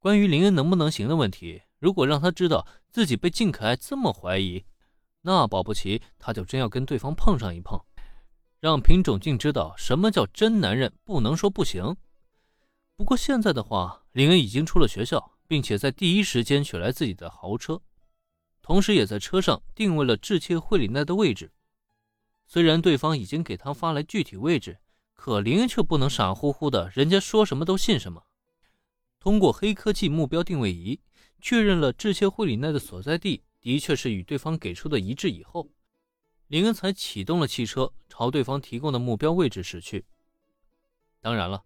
关于林恩能不能行的问题，如果让他知道自己被靳可爱这么怀疑，那保不齐他就真要跟对方碰上一碰，让品种静知道什么叫真男人不能说不行。不过现在的话，林恩已经出了学校，并且在第一时间取来自己的豪车，同时也在车上定位了智切惠里奈的位置。虽然对方已经给他发来具体位置，可林恩却不能傻乎乎的，人家说什么都信什么。通过黑科技目标定位仪确认了智切惠里奈的所在地的确是与对方给出的一致以后，林恩才启动了汽车朝对方提供的目标位置驶去。当然了。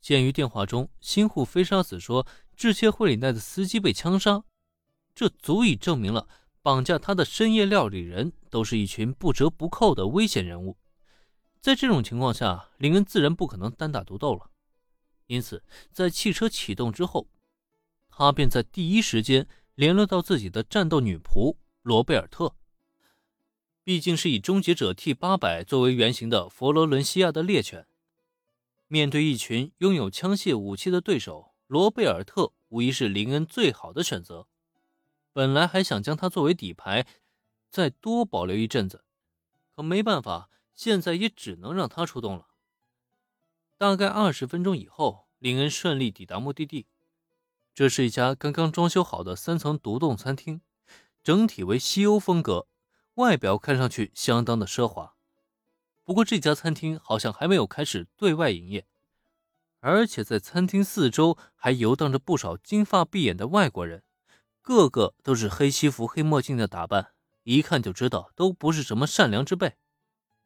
鉴于电话中新户飞沙子说智切惠里奈的司机被枪杀，这足以证明了绑架他的深夜料理人都是一群不折不扣的危险人物。在这种情况下，林恩自然不可能单打独斗了。因此，在汽车启动之后，他便在第一时间联络到自己的战斗女仆罗贝尔特。毕竟是以终结者 T 八百作为原型的佛罗伦西亚的猎犬。面对一群拥有枪械武器的对手，罗贝尔特无疑是林恩最好的选择。本来还想将他作为底牌，再多保留一阵子，可没办法，现在也只能让他出动了。大概二十分钟以后，林恩顺利抵达目的地。这是一家刚刚装修好的三层独栋餐厅，整体为西欧风格，外表看上去相当的奢华。不过这家餐厅好像还没有开始对外营业，而且在餐厅四周还游荡着不少金发碧眼的外国人，个个都是黑西服、黑墨镜的打扮，一看就知道都不是什么善良之辈。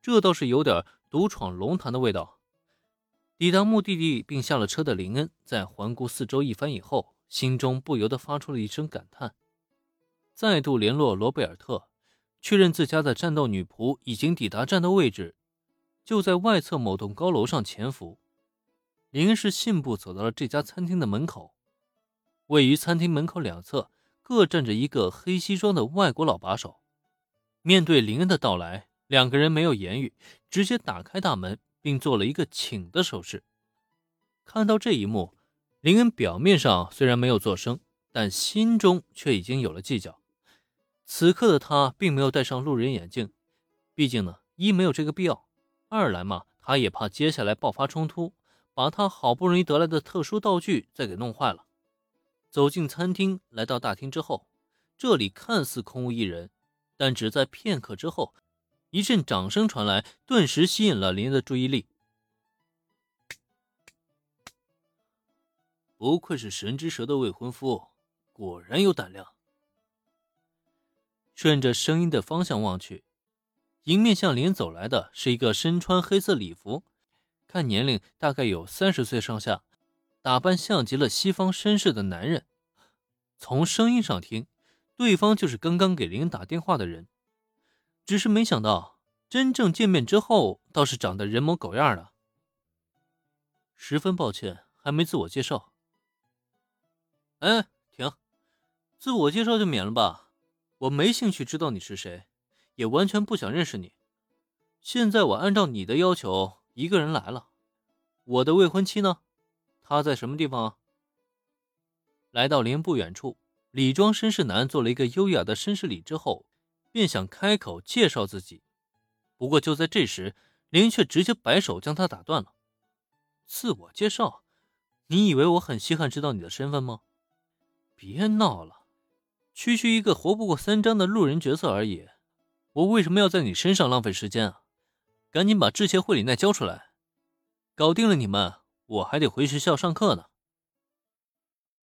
这倒是有点独闯龙潭的味道。抵达目的地并下了车的林恩，在环顾四周一番以后，心中不由得发出了一声感叹，再度联络罗贝尔特，确认自家的战斗女仆已经抵达战斗位置。就在外侧某栋高楼上潜伏，林恩是信步走到了这家餐厅的门口。位于餐厅门口两侧各站着一个黑西装的外国老把手。面对林恩的到来，两个人没有言语，直接打开大门，并做了一个请的手势。看到这一幕，林恩表面上虽然没有作声，但心中却已经有了计较。此刻的他并没有戴上路人眼镜，毕竟呢，一没有这个必要。二来嘛，他也怕接下来爆发冲突，把他好不容易得来的特殊道具再给弄坏了。走进餐厅，来到大厅之后，这里看似空无一人，但只在片刻之后，一阵掌声传来，顿时吸引了林的注意力。不愧是神之蛇的未婚夫，果然有胆量。顺着声音的方向望去。迎面向林走来的是一个身穿黑色礼服，看年龄大概有三十岁上下，打扮像极了西方绅士的男人。从声音上听，对方就是刚刚给林打电话的人。只是没想到，真正见面之后，倒是长得人模狗样的。十分抱歉，还没自我介绍。哎，停，自我介绍就免了吧，我没兴趣知道你是谁。也完全不想认识你。现在我按照你的要求，一个人来了。我的未婚妻呢？她在什么地方？来到林不远处，李庄绅士男做了一个优雅的绅士礼之后，便想开口介绍自己。不过就在这时，林却直接摆手将他打断了。自我介绍？你以为我很稀罕知道你的身份吗？别闹了，区区一个活不过三章的路人角色而已。我为什么要在你身上浪费时间啊？赶紧把致谢惠里奈交出来，搞定了你们，我还得回学校上课呢。